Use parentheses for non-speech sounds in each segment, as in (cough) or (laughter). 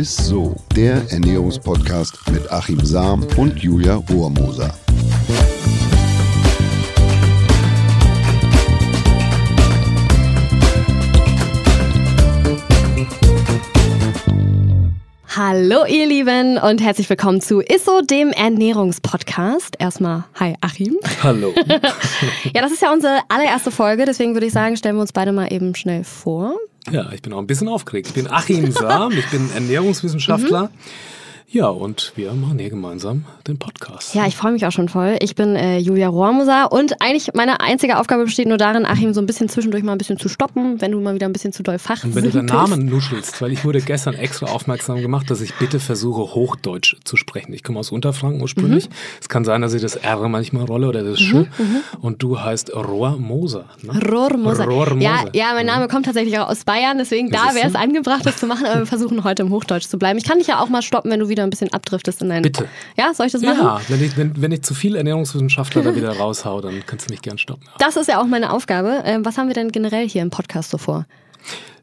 ist so, der Ernährungspodcast mit Achim Sam und Julia Rohrmoser. Hallo ihr Lieben und herzlich willkommen zu ISSO, dem Ernährungspodcast. Erstmal, hi Achim. Hallo. (laughs) ja, das ist ja unsere allererste Folge, deswegen würde ich sagen, stellen wir uns beide mal eben schnell vor. Ja, ich bin auch ein bisschen aufgeregt. Ich bin Achim Sam, ich bin Ernährungswissenschaftler. Mhm. Ja, und wir machen hier gemeinsam den Podcast. Ja, ich freue mich auch schon voll. Ich bin äh, Julia Rohrmoser und eigentlich meine einzige Aufgabe besteht nur darin, Achim so ein bisschen zwischendurch mal ein bisschen zu stoppen, wenn du mal wieder ein bisschen zu doll fach Und wenn du den (laughs) Namen nuschelst, weil ich wurde gestern extra aufmerksam gemacht, dass ich bitte versuche, Hochdeutsch zu sprechen. Ich komme aus Unterfranken ursprünglich. Mhm. Es kann sein, dass ich das R manchmal rolle oder das Sch. Mhm, mhm. und du heißt Rohrmoser. Ne? Rohrmoser. Rohrmoser. Ja, ja, mein Name kommt tatsächlich auch aus Bayern, deswegen da wäre es angebracht, das zu machen, aber wir versuchen heute im Hochdeutsch zu bleiben. Ich kann dich ja auch mal stoppen, wenn du wieder wieder ein bisschen abdriftest in deinen. Bitte. Ja, soll ich das machen? Ja, wenn ich, wenn, wenn ich zu viel Ernährungswissenschaftler da wieder (laughs) raushau, dann kannst du mich gern stoppen. Das ist ja auch meine Aufgabe. Ähm, was haben wir denn generell hier im Podcast so vor?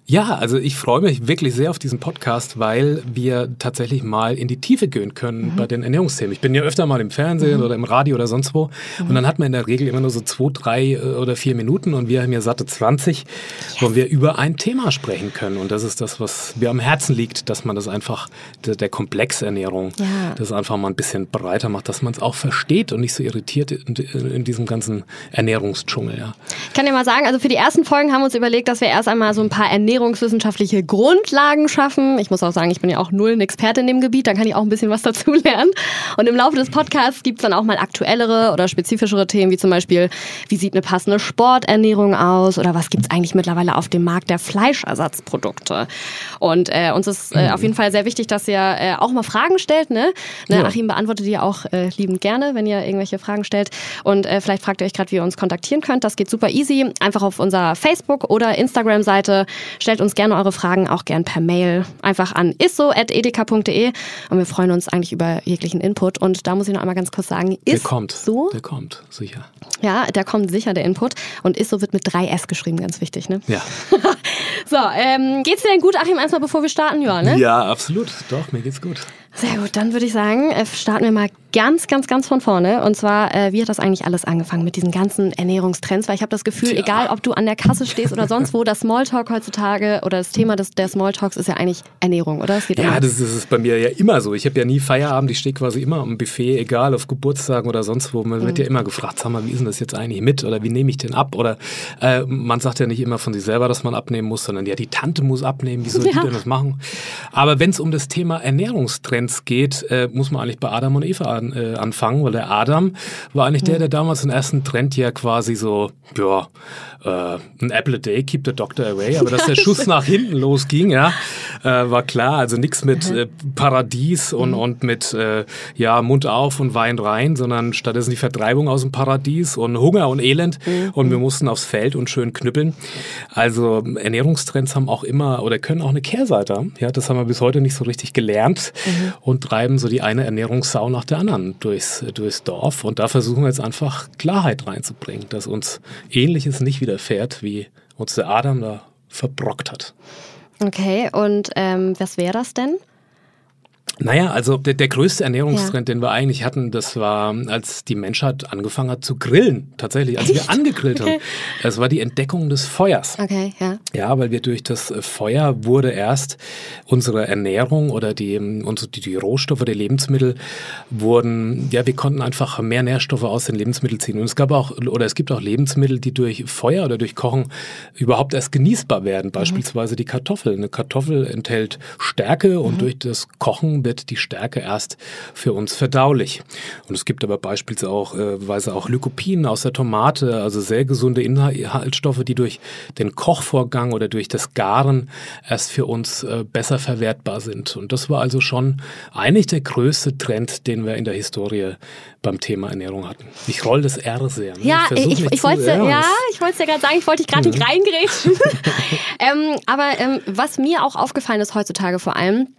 Ja, also ich freue mich wirklich sehr auf diesen Podcast, weil wir tatsächlich mal in die Tiefe gehen können mhm. bei den Ernährungsthemen. Ich bin ja öfter mal im Fernsehen mhm. oder im Radio oder sonst wo mhm. und dann hat man in der Regel immer nur so zwei, drei äh, oder vier Minuten und wir haben ja satte 20, yes. wo wir über ein Thema sprechen können und das ist das, was mir am Herzen liegt, dass man das einfach, der, der Komplexernährung, ja. das einfach mal ein bisschen breiter macht, dass man es auch versteht und nicht so irritiert in, in diesem ganzen Ernährungsdschungel. Ja. Ich kann dir mal sagen, also für die ersten Folgen haben wir uns überlegt, dass wir erst einmal so ein paar Ernährungs ernährungswissenschaftliche Grundlagen schaffen. Ich muss auch sagen, ich bin ja auch null ein Experte in dem Gebiet, dann kann ich auch ein bisschen was dazu (laughs) lernen. Und im Laufe des Podcasts gibt es dann auch mal aktuellere oder spezifischere Themen, wie zum Beispiel, wie sieht eine passende Sporternährung aus oder was gibt es eigentlich mittlerweile auf dem Markt der Fleischersatzprodukte. Und äh, uns ist äh, auf jeden Fall sehr wichtig, dass ihr äh, auch mal Fragen stellt. Ne? ne? Ja. Achim beantwortet die auch äh, liebend gerne, wenn ihr irgendwelche Fragen stellt. Und äh, vielleicht fragt ihr euch gerade, wie ihr uns kontaktieren könnt. Das geht super easy. Einfach auf unserer Facebook- oder Instagram-Seite Stellt uns gerne eure Fragen auch gern per Mail einfach an isso.edeka.de und wir freuen uns eigentlich über jeglichen Input. Und da muss ich noch einmal ganz kurz sagen, ist der kommt, so. Der kommt, sicher. Ja, der kommt sicher, der Input. Und ISO wird mit drei S geschrieben, ganz wichtig, ne? Ja. (laughs) so, ähm, geht's dir denn gut, Achim, erstmal bevor wir starten? Ja, ne? Ja, absolut. Doch, mir geht's gut. Sehr gut, dann würde ich sagen, äh, starten wir mal ganz, ganz, ganz von vorne. Und zwar, äh, wie hat das eigentlich alles angefangen mit diesen ganzen Ernährungstrends? Weil ich habe das Gefühl, ja. egal ob du an der Kasse stehst oder sonst wo, das Smalltalk heutzutage oder das Thema des, der Smalltalks ist ja eigentlich Ernährung, oder? ja, das ist, das ist, bei mir ja immer so. Ich habe ja nie Feierabend, ich stehe quasi immer am Buffet, egal auf Geburtstagen oder sonst wo. Man mhm. wird ja immer gefragt, sag mal, wie ist denn das jetzt eigentlich mit? Oder wie nehme ich den ab? Oder äh, man sagt ja nicht immer von sich selber, dass man abnehmen muss, sondern ja, die Tante muss abnehmen, wie soll ja. die denn das machen? Aber wenn es um das Thema Ernährungstrends Trends geht, äh, muss man eigentlich bei Adam und Eva an, äh, anfangen, weil der Adam war eigentlich der, der damals den ersten Trend ja quasi so, ja, äh, ein Apple a day, keep the doctor away, aber dass der (laughs) Schuss nach hinten losging, ja, äh, war klar. Also nichts mit äh, Paradies und, mhm. und mit äh, ja, Mund auf und Wein rein, sondern stattdessen die Vertreibung aus dem Paradies und Hunger und Elend mhm. und wir mussten aufs Feld und schön knüppeln. Also Ernährungstrends haben auch immer oder können auch eine Kehrseite haben. Ja, das haben wir bis heute nicht so richtig gelernt mhm. Und treiben so die eine Ernährungssau nach der anderen durchs, durchs Dorf. Und da versuchen wir jetzt einfach Klarheit reinzubringen, dass uns Ähnliches nicht widerfährt, wie uns der Adam da verbrockt hat. Okay, und ähm, was wäre das denn? Naja, also der, der größte Ernährungstrend, ja. den wir eigentlich hatten, das war, als die Menschheit angefangen hat zu grillen. Tatsächlich, als wir (laughs) angegrillt haben. Das war die Entdeckung des Feuers. Okay, ja. Ja, weil wir durch das Feuer wurde erst unsere Ernährung oder die, unsere, die, die Rohstoffe der Lebensmittel wurden, ja, wir konnten einfach mehr Nährstoffe aus den Lebensmitteln ziehen. Und es gab auch, oder es gibt auch Lebensmittel, die durch Feuer oder durch Kochen überhaupt erst genießbar werden. Mhm. Beispielsweise die Kartoffel. Eine Kartoffel enthält Stärke und mhm. durch das Kochen wird die Stärke erst für uns verdaulich. Und es gibt aber beispielsweise auch Lycopin aus der Tomate, also sehr gesunde Inhaltsstoffe, die durch den Kochvorgang oder durch das Garen erst für uns äh, besser verwertbar sind. Und das war also schon eigentlich der größte Trend, den wir in der Historie beim Thema Ernährung hatten. Ich roll das R sehr. Ne? Ja, ich, ich, ich wollte ja, ich wollte ja gerade sagen, ich wollte dich gerade mhm. nicht reingrätschen. (laughs) ähm, aber ähm, was mir auch aufgefallen ist heutzutage vor allem,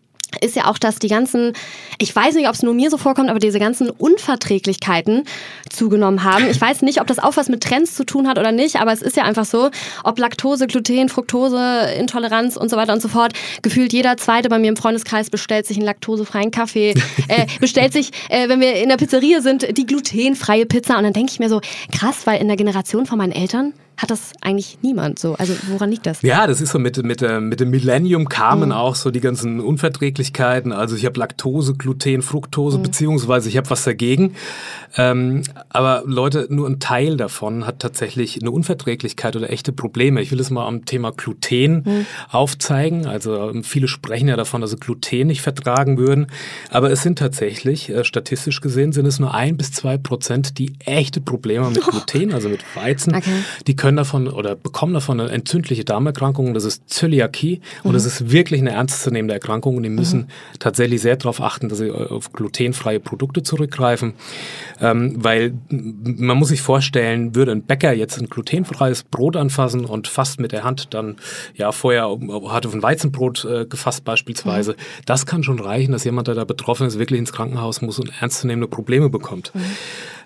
ist ja auch, dass die ganzen, ich weiß nicht, ob es nur mir so vorkommt, aber diese ganzen Unverträglichkeiten zugenommen haben. Ich weiß nicht, ob das auch was mit Trends zu tun hat oder nicht, aber es ist ja einfach so, ob Laktose, Gluten, Fructose, Intoleranz und so weiter und so fort. Gefühlt jeder Zweite bei mir im Freundeskreis bestellt sich einen laktosefreien Kaffee, (laughs) äh, bestellt sich, äh, wenn wir in der Pizzeria sind, die glutenfreie Pizza und dann denke ich mir so, krass, weil in der Generation von meinen Eltern hat das eigentlich niemand so. Also woran liegt das? Ja, das ist so mit, mit, mit dem Millennium kamen mhm. auch so die ganzen Unverträglichkeiten. Also ich habe Laktose, Gluten, Fructose, mhm. beziehungsweise ich habe was dagegen. Ähm, aber Leute, nur ein Teil davon hat tatsächlich eine Unverträglichkeit oder echte Probleme. Ich will es mal am Thema Gluten mhm. aufzeigen. Also ähm, viele sprechen ja davon, dass sie Gluten nicht vertragen würden. Aber es sind tatsächlich, äh, statistisch gesehen, sind es nur ein bis zwei Prozent, die echte Probleme mit (laughs) Gluten, also mit Weizen, okay. die können können davon oder bekommen davon eine entzündliche Darmerkrankung. Das ist Zöliakie und das mhm. ist wirklich eine ernstzunehmende Erkrankung und die müssen mhm. tatsächlich sehr darauf achten, dass sie auf glutenfreie Produkte zurückgreifen, ähm, weil man muss sich vorstellen, würde ein Bäcker jetzt ein glutenfreies Brot anfassen und fast mit der Hand dann ja vorher hat auf ein Weizenbrot äh, gefasst beispielsweise, mhm. das kann schon reichen, dass jemand, der da betroffen ist, wirklich ins Krankenhaus muss und ernstzunehmende Probleme bekommt.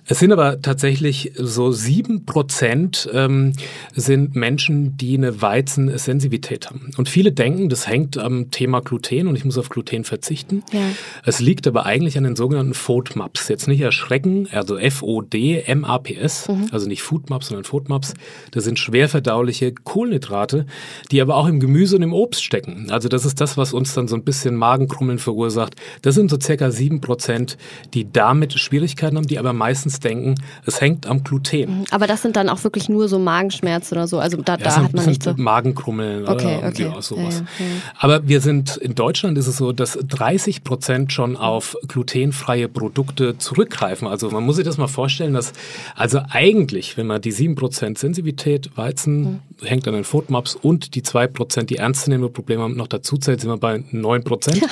Es sind aber tatsächlich so sieben Prozent ähm, sind Menschen, die eine Weizensensitivität haben. Und viele denken, das hängt am Thema Gluten und ich muss auf Gluten verzichten. Ja. Es liegt aber eigentlich an den sogenannten FODMAPs. Jetzt nicht erschrecken, also F-O-D-M-A-P-S, mhm. also nicht Foodmaps, sondern FODMAPs. Das sind schwer verdauliche Kohlenhydrate, die aber auch im Gemüse und im Obst stecken. Also das ist das, was uns dann so ein bisschen Magenkrummeln verursacht. Das sind so circa sieben Prozent, die damit Schwierigkeiten haben, die aber meistens meistens denken, es hängt am Gluten. Mhm. Aber das sind dann auch wirklich nur so Magenschmerzen oder so. Also da, ja, da hat man nicht so. Magenkrummeln okay, oder okay. Ja, sowas. Ja, Aber wir sind in Deutschland ist es so, dass 30 Prozent schon auf glutenfreie Produkte zurückgreifen. Also man muss sich das mal vorstellen, dass also eigentlich, wenn man die 7 Prozent Sensitivität Weizen mhm. Hängt an den FODMAPs und die 2 Prozent, die ernstzunehmende Probleme haben, noch dazu zählt, sind wir bei 9 Prozent.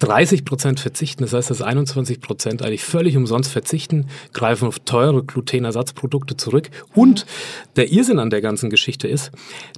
30 Prozent verzichten, das heißt, dass 21 Prozent eigentlich völlig umsonst verzichten, greifen greifen auf teure Glutenersatzprodukte zurück. Und der Irrsinn an der ganzen Geschichte ist,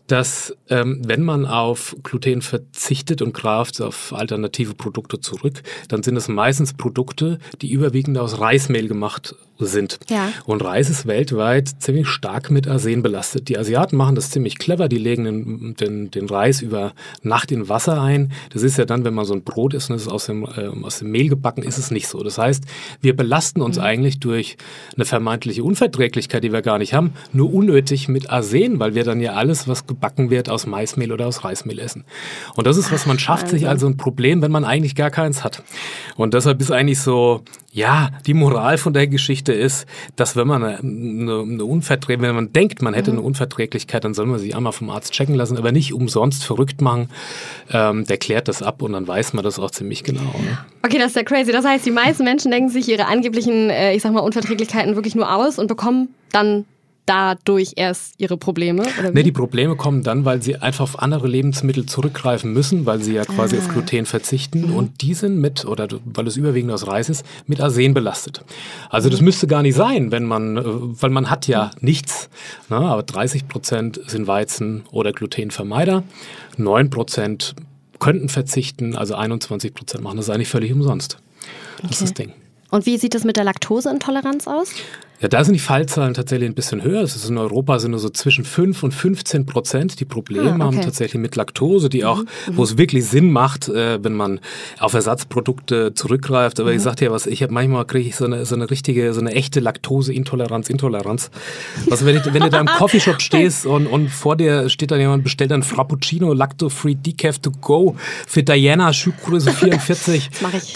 dass ähm, wenn man auf Gluten verzichtet und greift auf alternative Produkte zurück, dann sind es meistens Produkte, die überwiegend aus Reismehl gemacht sind. Ja. Und Reis ist weltweit ziemlich stark mit Arsen belastet. Die Asiaten machen das ziemlich clever, die legen den, den, den Reis über Nacht in Wasser ein. Das ist ja dann, wenn man so ein Brot isst und es ist aus dem, äh, aus dem Mehl gebacken, ist es nicht so. Das heißt, wir belasten uns mhm. eigentlich durch eine vermeintliche Unverträglichkeit, die wir gar nicht haben, nur unnötig mit Arsen, weil wir dann ja alles, was gebacken wird, aus Maismehl oder aus Reismehl essen. Und das ist, was man schafft, sich also ein Problem, wenn man eigentlich gar keins hat. Und deshalb ist eigentlich so, ja, die Moral von der Geschichte ist, dass wenn man eine, eine Unverträglichkeit, wenn man denkt, man hätte mhm. eine Unverträglichkeit, dann soll man sich einmal vom Arzt checken lassen, aber nicht umsonst verrückt machen. Ähm, der klärt das ab und dann weiß man das auch ziemlich genau. Ne? Okay, das ist ja crazy. Das heißt, die meisten Menschen denken sich ihre angeblichen, äh, ich sag mal, Unverträglichkeiten wirklich nur aus und bekommen dann dadurch erst ihre Probleme? Oder nee, die Probleme kommen dann, weil sie einfach auf andere Lebensmittel zurückgreifen müssen, weil sie ja quasi ah. auf Gluten verzichten mhm. und die sind mit, oder weil es überwiegend aus Reis ist, mit Arsen belastet. Also das mhm. müsste gar nicht sein, wenn man, äh, weil man hat ja nichts, ne, aber 30 Prozent sind Weizen- oder Glutenvermeider, 9 Prozent könnten verzichten, also 21 Prozent machen das eigentlich völlig umsonst. Das okay. ist das Ding. Und wie sieht es mit der Laktoseintoleranz aus? Ja, da sind die Fallzahlen tatsächlich ein bisschen höher. Es ist in Europa sind nur so zwischen 5 und 15 Prozent, die Probleme ah, okay. haben tatsächlich mit Laktose, die auch, mhm. wo es wirklich Sinn macht, äh, wenn man auf Ersatzprodukte zurückgreift. Aber mhm. ich sagte ja was, ich habe manchmal kriege ich so eine, so eine richtige, so eine echte Laktoseintoleranz, Intoleranz. Also wenn, ich, wenn du da im (laughs) Coffeeshop stehst und, und vor dir steht dann jemand, bestellt dann Frappuccino, Lacto-Free Decaf to go für Diana, Schuhgröße (laughs) 44,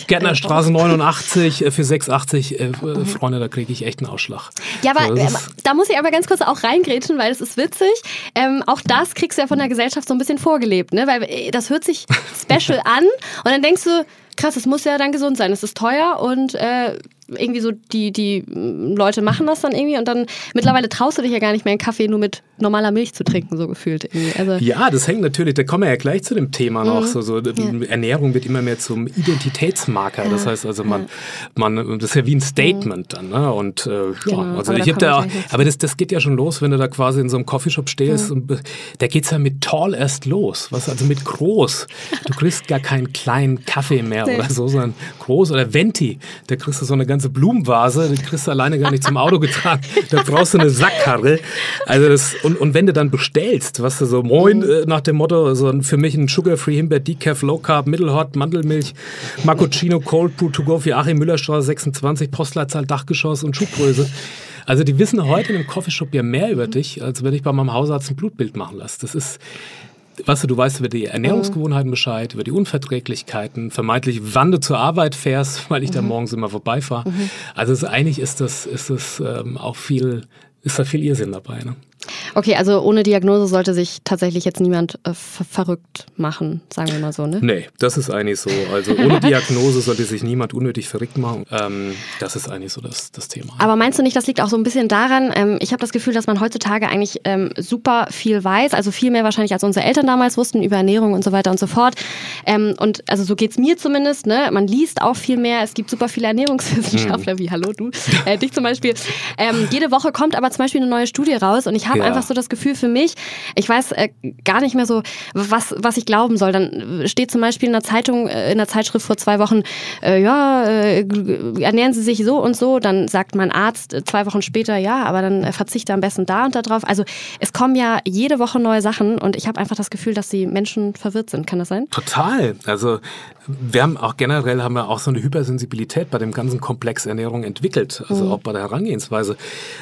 Gärtnerstraße 89 äh, für 6,80. Äh, mhm. Freunde, da kriege ich echt einen Ausschlag. Arschloch. Ja, aber äh, da muss ich aber ganz kurz auch reingrätschen, weil es ist witzig. Ähm, auch das kriegst du ja von der Gesellschaft so ein bisschen vorgelebt, ne? Weil äh, das hört sich (laughs) special an und dann denkst du, krass, es muss ja dann gesund sein. Es ist teuer und äh, irgendwie so, die, die Leute machen das dann irgendwie und dann mittlerweile traust du dich ja gar nicht mehr einen Kaffee nur mit normaler Milch zu trinken, so gefühlt. Irgendwie. Also, ja, das hängt natürlich, da kommen wir ja gleich zu dem Thema noch. Mhm. So, so, ja. Ernährung wird immer mehr zum Identitätsmarker. Ja. Das heißt also, man, man, das ist ja wie ein Statement mhm. dann. Ne? Und äh, ja, genau, also ich habe da, aber das, das geht ja schon los, wenn du da quasi in so einem Coffeeshop stehst mhm. und da geht es ja mit tall erst los. Was also mit groß. Du kriegst gar keinen kleinen Kaffee mehr (laughs) nee. oder so, sondern groß oder Venti. Da kriegst du so eine ganze Blumenvase, die kriegst du alleine gar nicht zum Auto getragen. Da brauchst du eine Sackkarre. Also das, und, und wenn du dann bestellst, was du so, moin, mhm. äh, nach dem Motto, so für mich ein Sugar-Free Himbeer Decaf Low Carb Middle Hot Mandelmilch Macchiato Cold Brew to go für Achim Müllerstraße 26 Postleitzahl Dachgeschoss und Schuhgröße. Also die wissen heute in einem Coffeeshop ja mehr über dich, als wenn ich bei meinem Hausarzt ein Blutbild machen lasse. Das ist, weißt du, du weißt über die Ernährungsgewohnheiten Bescheid, über die Unverträglichkeiten, vermeintlich, wann du zur Arbeit fährst, (laughs) weil ich mhm. da morgens immer vorbeifahre. Mhm. Also ist, eigentlich ist das, ist das ähm, auch viel, ist da viel Irrsinn dabei. Ne? Okay, also ohne Diagnose sollte sich tatsächlich jetzt niemand äh, ver verrückt machen, sagen wir mal so, ne? Nee, das ist eigentlich so. Also ohne Diagnose sollte sich niemand unnötig verrückt machen. Ähm, das ist eigentlich so das, das Thema. Aber meinst du nicht, das liegt auch so ein bisschen daran, ähm, ich habe das Gefühl, dass man heutzutage eigentlich ähm, super viel weiß, also viel mehr wahrscheinlich als unsere Eltern damals wussten über Ernährung und so weiter und so fort. Ähm, und also so geht es mir zumindest, ne? Man liest auch viel mehr, es gibt super viele Ernährungswissenschaftler, mhm. wie hallo du, äh, dich zum Beispiel. Ähm, jede Woche kommt aber zum Beispiel eine neue Studie raus und ich habe habe ja. einfach so das Gefühl für mich, ich weiß äh, gar nicht mehr so, was, was ich glauben soll. Dann steht zum Beispiel in der Zeitung, äh, in der Zeitschrift vor zwei Wochen, äh, ja, äh, ernähren Sie sich so und so. Dann sagt mein Arzt äh, zwei Wochen später, ja, aber dann verzichte am besten da und da drauf. Also es kommen ja jede Woche neue Sachen und ich habe einfach das Gefühl, dass die Menschen verwirrt sind. Kann das sein? Total. Also wir haben auch generell haben wir auch so eine Hypersensibilität bei dem ganzen Komplex Ernährung entwickelt, also mhm. auch bei der Herangehensweise.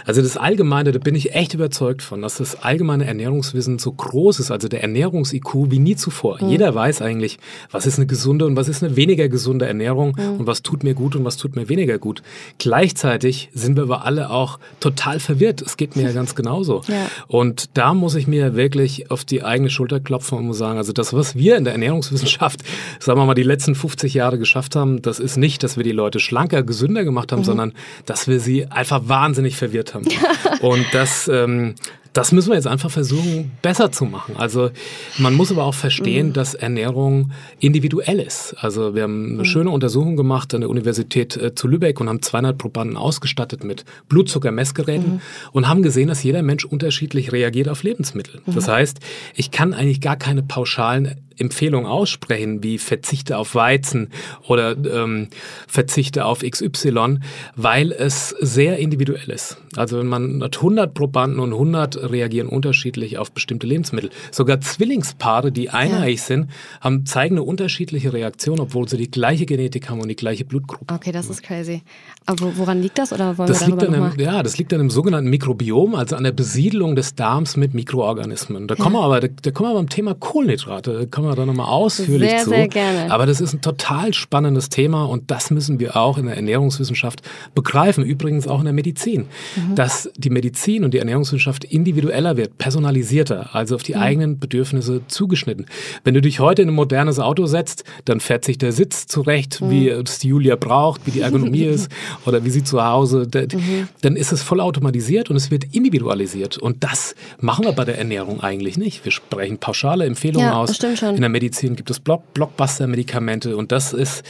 Also das Allgemeine, da bin ich echt überzeugt von, dass das allgemeine Ernährungswissen so groß ist, also der Ernährungs-IQ wie nie zuvor. Mhm. Jeder weiß eigentlich, was ist eine gesunde und was ist eine weniger gesunde Ernährung mhm. und was tut mir gut und was tut mir weniger gut. Gleichzeitig sind wir aber alle auch total verwirrt. Es geht mir ja ganz genauso. (laughs) Ja. Und da muss ich mir wirklich auf die eigene Schulter klopfen und muss sagen, also das, was wir in der Ernährungswissenschaft, (laughs) sagen wir mal, die letzten 50 Jahre geschafft haben, das ist nicht, dass wir die Leute schlanker, gesünder gemacht haben, mhm. sondern dass wir sie einfach wahnsinnig verwirrt haben. (laughs) und das, ähm, das müssen wir jetzt einfach versuchen, besser zu machen. Also man muss aber auch verstehen, mhm. dass Ernährung individuell ist. Also wir haben eine mhm. schöne Untersuchung gemacht an der Universität äh, zu Lübeck und haben 200 Probanden ausgestattet mit Blutzuckermessgeräten mhm. und haben gesehen, dass jeder Mensch unterschiedlich reagiert auf Lebensmittel. Das mhm. heißt, ich kann eigentlich gar keine pauschalen Empfehlungen aussprechen, wie verzichte auf Weizen oder ähm, verzichte auf XY, weil es sehr individuell ist. Also wenn man hat 100 Probanden und 100 reagieren unterschiedlich auf bestimmte Lebensmittel. Sogar Zwillingspaare, die eineich ja. sind, haben, zeigen eine unterschiedliche Reaktion, obwohl sie die gleiche Genetik haben und die gleiche Blutgruppe. Okay, das ist crazy. Aber woran liegt das? Oder wollen das wir liegt an einem, Ja, das liegt an einem sogenannten Mikrobiom, also an der Besiedelung des Darms mit Mikroorganismen. Da ja. kommen wir aber, da, da kommen wir beim Thema Kohlenhydrate, kommen wir da nochmal ausführlich sehr, zu. Sehr gerne. Aber das ist ein total spannendes Thema und das müssen wir auch in der Ernährungswissenschaft begreifen. Übrigens auch in der Medizin. Mhm. Dass die Medizin und die Ernährungswissenschaft individueller wird, personalisierter, also auf die mhm. eigenen Bedürfnisse zugeschnitten. Wenn du dich heute in ein modernes Auto setzt, dann fährt sich der Sitz zurecht, mhm. wie es die Julia braucht, wie die Ergonomie (laughs) ist oder wie sie zu Hause, mhm. dann ist es vollautomatisiert und es wird individualisiert. Und das machen wir bei der Ernährung eigentlich nicht. Wir sprechen pauschale Empfehlungen ja, aus. Stimmt schon. In der Medizin gibt es Block Blockbuster-Medikamente und das ist,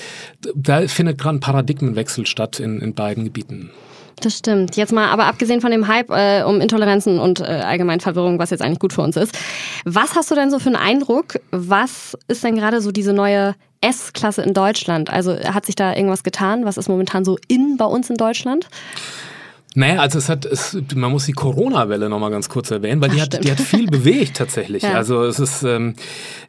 da findet gerade ein Paradigmenwechsel statt in, in beiden Gebieten. Das stimmt. Jetzt mal, aber abgesehen von dem Hype äh, um Intoleranzen und äh, allgemein Verwirrung, was jetzt eigentlich gut für uns ist, was hast du denn so für einen Eindruck? Was ist denn gerade so diese neue S-Klasse in Deutschland? Also hat sich da irgendwas getan? Was ist momentan so in bei uns in Deutschland? Naja, also es hat, es, man muss die Corona-Welle nochmal ganz kurz erwähnen, weil Ach, die, hat, die hat viel bewegt tatsächlich. (laughs) Ja. Also es ist, ähm,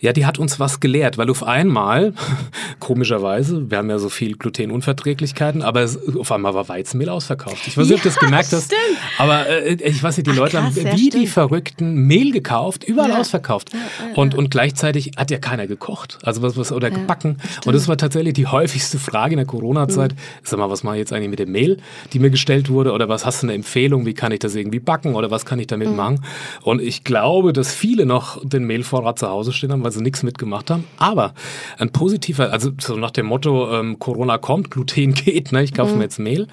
ja, die hat uns was gelehrt, weil auf einmal, (laughs) komischerweise, wir haben ja so viel Glutenunverträglichkeiten, aber es, auf einmal war Weizenmehl ausverkauft. Ich weiß nicht, ja, ob du das gemerkt hast, stimmt. aber äh, ich weiß nicht, die Ach, Leute krass, haben wie ja, die Verrückten Mehl gekauft, überall ausverkauft. Und, und gleichzeitig hat ja keiner gekocht, also was, was oder gebacken. Stimmt. Und das war tatsächlich die häufigste Frage in der Corona-Zeit. Mhm. Sag mal, was mache ich jetzt eigentlich mit dem Mehl, die mir gestellt wurde oder was hast du eine Empfehlung, wie kann ich das irgendwie backen oder was kann ich damit mhm. machen. Und ich glaube, dass viele noch den Mehlvorrat zu Hause stehen haben, weil sie nichts mitgemacht haben. Aber ein positiver, also so nach dem Motto, ähm, Corona kommt, Gluten (laughs) geht, ne? ich kaufe mhm. mir jetzt Mehl.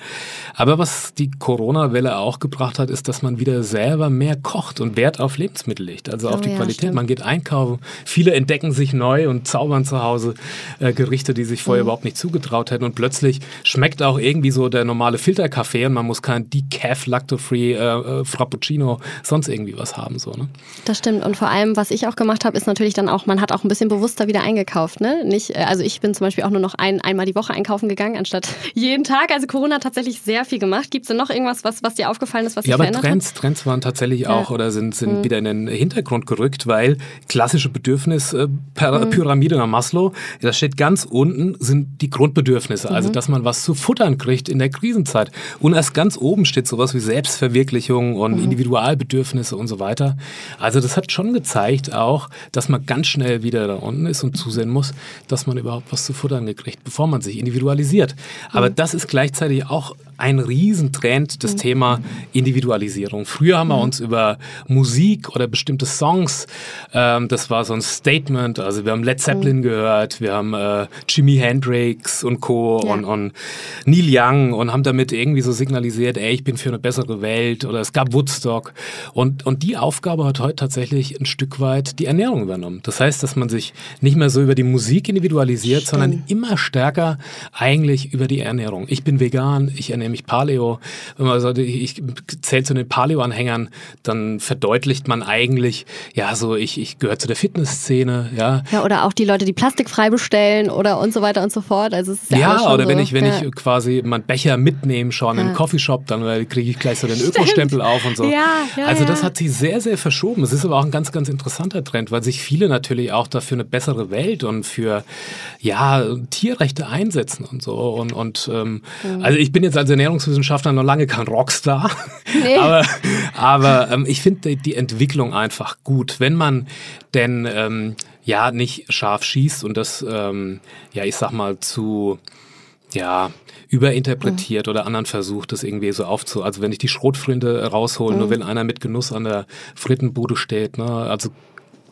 Aber was die Corona-Welle auch gebracht hat, ist, dass man wieder selber mehr kocht und Wert auf Lebensmittel legt, also oh, auf die ja, Qualität. Stimmt. Man geht einkaufen, viele entdecken sich neu und zaubern zu Hause äh, Gerichte, die sich vorher mhm. überhaupt nicht zugetraut hätten und plötzlich schmeckt auch irgendwie so der normale Filterkaffee und man muss kein Decaf, Lacto-Free, äh, äh, Frappuccino, sonst irgendwie was haben. So, ne? Das stimmt und vor allem, was ich auch gemacht habe, ist natürlich dann auch, man hat auch ein bisschen bewusster wieder eingekauft. Ne? Nicht, äh, also ich bin zum Beispiel auch nur noch ein, einmal die Woche einkaufen gegangen, anstatt (laughs) jeden Tag. Also Corona hat tatsächlich sehr viel gemacht. Gibt es denn noch irgendwas, was, was dir aufgefallen ist, was ja, sich verändert Trends, hat? Trends waren tatsächlich auch ja. oder sind, sind mhm. wieder in den Hintergrund gerückt, weil klassische Bedürfnispyramide äh, mhm. nach Maslow, da steht ganz unten sind die Grundbedürfnisse, also mhm. also dass man was zu futtern kriegt in der Krisenzeit. Und erst ganz oben steht sowas wie Selbstverwirklichung und mhm. Individualbedürfnisse und so weiter. Also das hat schon gezeigt auch, dass man ganz schnell wieder da unten ist und zusehen muss, dass man überhaupt was zu futtern gekriegt, bevor man sich individualisiert. Aber mhm. das ist gleichzeitig auch ein Riesentrend, das mhm. Thema Individualisierung. Früher haben wir mhm. uns über Musik oder bestimmte Songs, ähm, das war so ein Statement, also wir haben Led Zeppelin mhm. gehört, wir haben äh, Jimi Hendrix und Co. Ja. Und, und Neil Young und haben damit irgendwie so signalisiert, ey, ich bin für eine bessere Welt oder es gab Woodstock. Und, und die Aufgabe hat heute tatsächlich ein Stück weit die Ernährung übernommen. Das heißt, dass man sich nicht mehr so über die Musik individualisiert, Stimmt. sondern immer stärker eigentlich über die Ernährung. Ich bin vegan, ich ernähre nämlich Paleo. Wenn man sagt, ich zähle zu den Paleo-Anhängern, dann verdeutlicht man eigentlich, ja, so ich, ich gehöre zu der Fitnessszene, ja. Ja, oder auch die Leute, die Plastik frei bestellen oder und so weiter und so fort. Also es ist ja, ja oder so. wenn ich, wenn ja. ich quasi meinen Becher mitnehme, schon ja. in einen Coffeeshop, dann kriege ich gleich so den Ökostempel auf und so. Ja, ja, also das hat sich sehr, sehr verschoben. Es ist aber auch ein ganz, ganz interessanter Trend, weil sich viele natürlich auch dafür eine bessere Welt und für ja, Tierrechte einsetzen und so. Und, und ähm, mhm. also ich bin jetzt als Ernährungswissenschaftler noch lange kein Rockstar. Nee. (laughs) aber aber ähm, ich finde die Entwicklung einfach gut. Wenn man denn ähm, ja nicht scharf schießt und das, ähm, ja, ich sag mal, zu ja, überinterpretiert mhm. oder anderen versucht, das irgendwie so aufzu... Also wenn ich die Schrotflinte raushole, mhm. nur wenn einer mit Genuss an der Frittenbude steht, ne? also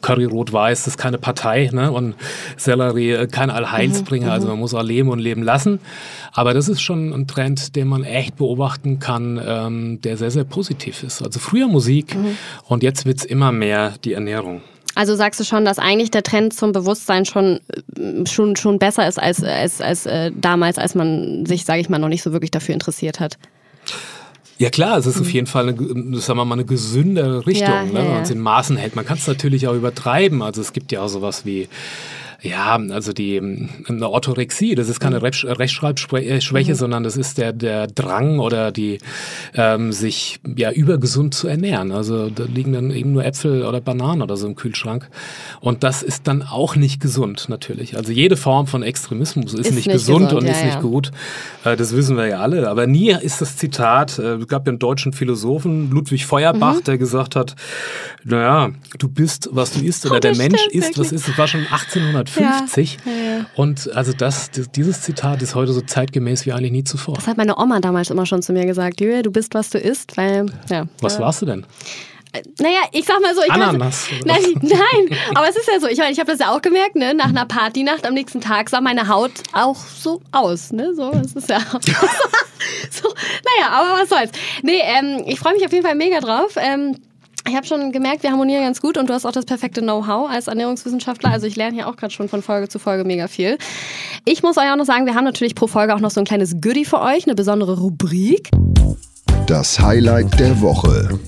Curry Rot-Weiß, das ist keine Partei ne? und Sellerie äh, kein Allheilsbringer, mhm, also mhm. man muss auch leben und leben lassen. Aber das ist schon ein Trend, den man echt beobachten kann, ähm, der sehr, sehr positiv ist. Also früher Musik mhm. und jetzt wird's immer mehr die Ernährung. Also sagst du schon, dass eigentlich der Trend zum Bewusstsein schon, äh, schon, schon besser ist als, als, als äh, damals, als man sich, sage ich mal, noch nicht so wirklich dafür interessiert hat? Ja klar, es ist mhm. auf jeden Fall eine, sagen wir mal, eine gesündere Richtung, ja, ne, ja, wenn man es in Maßen hält. Man kann es natürlich auch übertreiben. Also es gibt ja auch sowas wie ja, also die ähm, eine Orthorexie, das ist keine mhm. Rechtschreibschwäche, mhm. sondern das ist der, der Drang oder die ähm, sich ja übergesund zu ernähren. Also da liegen dann eben nur Äpfel oder Bananen oder so im Kühlschrank. Und das ist dann auch nicht gesund, natürlich. Also jede Form von Extremismus ist, ist nicht, nicht, gesund, gesund und ja, ist ja. nicht gut. Äh, das wissen wir ja alle. Aber nie ist das Zitat, äh, es gab ja einen deutschen Philosophen, Ludwig Feuerbach, mhm. der gesagt hat, naja, du bist, was du isst, oder oh, der Mensch ist, was ist, das war schon 1800 1950. Ja, ja, ja. Und also das, dieses Zitat ist heute so zeitgemäß wie eigentlich nie zuvor. Das hat meine Oma damals immer schon zu mir gesagt. Julia, du bist, was du isst, weil, ja. Was warst du denn? Äh, naja, ich sag mal so, ich Ananas. Nein, nein, aber es ist ja so, ich meine, ich habe das ja auch gemerkt, ne, nach einer Partynacht am nächsten Tag sah meine Haut auch so aus, ne, so, es ist ja (laughs) so, naja, aber was soll's. Nee, ähm, ich freue mich auf jeden Fall mega drauf. Ähm, ich habe schon gemerkt, wir harmonieren ganz gut und du hast auch das perfekte Know-how als Ernährungswissenschaftler. Also ich lerne hier auch gerade schon von Folge zu Folge mega viel. Ich muss euch auch noch sagen, wir haben natürlich pro Folge auch noch so ein kleines Goodie für euch, eine besondere Rubrik. Das Highlight der Woche.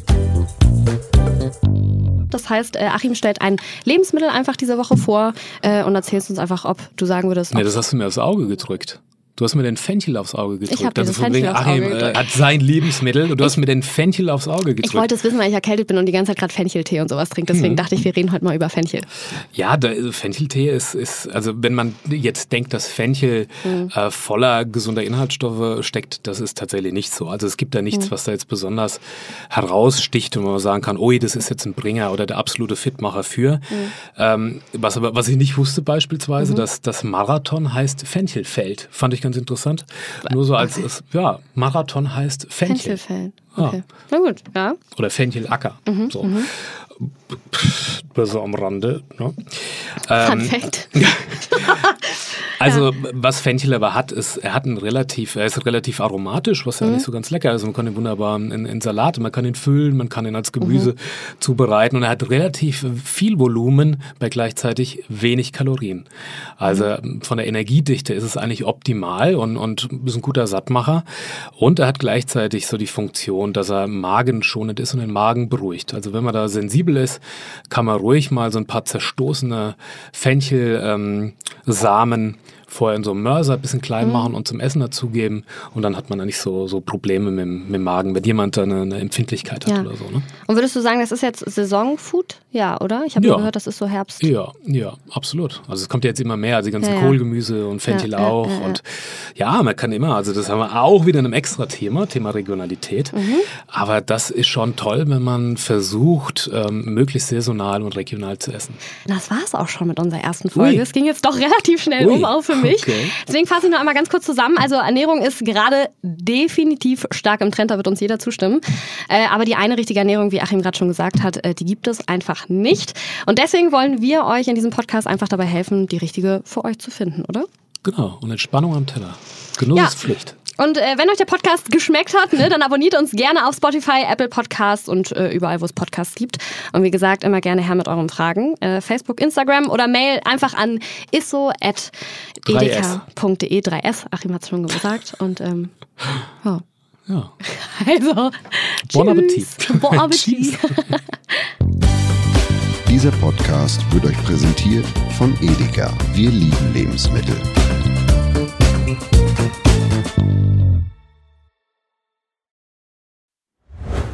Das heißt, äh, Achim stellt ein Lebensmittel einfach diese Woche vor äh, und erzählst uns einfach, ob du sagen würdest. Nee, das hast du mir aufs Auge gedrückt. Du hast mir den Fenchel aufs Auge gedrückt. Ich habe also von wegen Achim äh, hat sein Lebensmittel und du hast mir den Fenchel aufs Auge gedrückt. Ich wollte es wissen, weil ich erkältet bin und die ganze Zeit gerade Fencheltee und sowas trinke. Deswegen mhm. dachte ich, wir reden heute mal über Fenchel. Ja, der also Fencheltee ist, ist, also wenn man jetzt denkt, dass Fenchel mhm. äh, voller gesunder Inhaltsstoffe steckt, das ist tatsächlich nicht so. Also es gibt da nichts, mhm. was da jetzt besonders heraussticht und man sagen kann, ui, das ist jetzt ein Bringer oder der absolute Fitmacher für. Mhm. Ähm, was aber, was ich nicht wusste beispielsweise, mhm. dass das Marathon heißt Fenchelfeld. Fand ich ganz ganz interessant. Nur so als es, ja, Marathon heißt Fenchel. Fenchelfeld. Okay. Na gut, ja. Oder Fenchelacker. Mhm, so. Das so am Rande. Ne? Fun Ähm, Fact. (laughs) Also was Fenchel aber hat, ist, er hat einen relativ, er ist relativ aromatisch, was ja Mhm. nicht so ganz lecker ist. Man kann ihn wunderbar in, in Salate, man kann ihn füllen, man kann ihn als Mhm. Gemüse zubereiten und er hat relativ viel Volumen bei gleichzeitig wenig Kalorien. Also Mhm. von der Energiedichte ist es eigentlich optimal und, und ist ein guter Sattmacher. Und er hat gleichzeitig so die Funktion, dass er magenschonend ist und den Magen beruhigt. Also wenn man da sensibel ist, kann man ruhig mal so ein paar zerstoßene Fenchel-Samen vorher in so einem Mörser ein bisschen klein machen und zum Essen dazugeben und dann hat man da nicht so, so Probleme mit, dem- mit dem Magen, wenn jemand da eine, eine Empfindlichkeit hat Ja. oder so. Ne? Und würdest du sagen, das ist jetzt Saisonfood? Ja, oder? Ich habe Ja. gehört, das ist so Herbst. Ja, ja, absolut. Also es kommt jetzt immer mehr, also die ganzen. Kohlgemüse und Fenchel Ja, ja, auch. ja, ja. Und ja, man kann immer, also das haben wir auch wieder in einem extra Thema, Thema Regionalität. Mhm. Aber das ist schon toll, wenn man versucht, ähm, möglichst saisonal und regional zu essen. Das war es auch schon mit unserer ersten Folge. Es ging jetzt doch (laughs) relativ schnell Ui. um, auch für mich. Okay. Deswegen fasse ich noch einmal ganz kurz zusammen. Also Ernährung ist gerade definitiv stark im Trend, da wird uns jeder zustimmen. Äh, aber die eine richtige Ernährung, wie Achim gerade schon gesagt hat, äh, die gibt es einfach nicht. Und deswegen wollen wir euch in diesem Podcast einfach dabei helfen, die richtige für euch zu finden, oder? Genau, und Entspannung am Teller. Genuss Ja. ist Pflicht. Und äh, wenn euch der Podcast geschmeckt hat, ne, dann abonniert uns gerne auf Spotify, Apple Podcasts und äh, überall, wo es Podcasts gibt. Und wie gesagt, immer gerne her mit euren Fragen. Äh, Facebook, Instagram oder Mail einfach an isso.edeka.de 3S. Achim hat es schon gesagt. Und ähm, ja. Ja. (laughs) also, Bon. Appetit. Bon (laughs) Appetit. Dieser Podcast wird euch präsentiert von Edeka. Wir lieben Lebensmittel.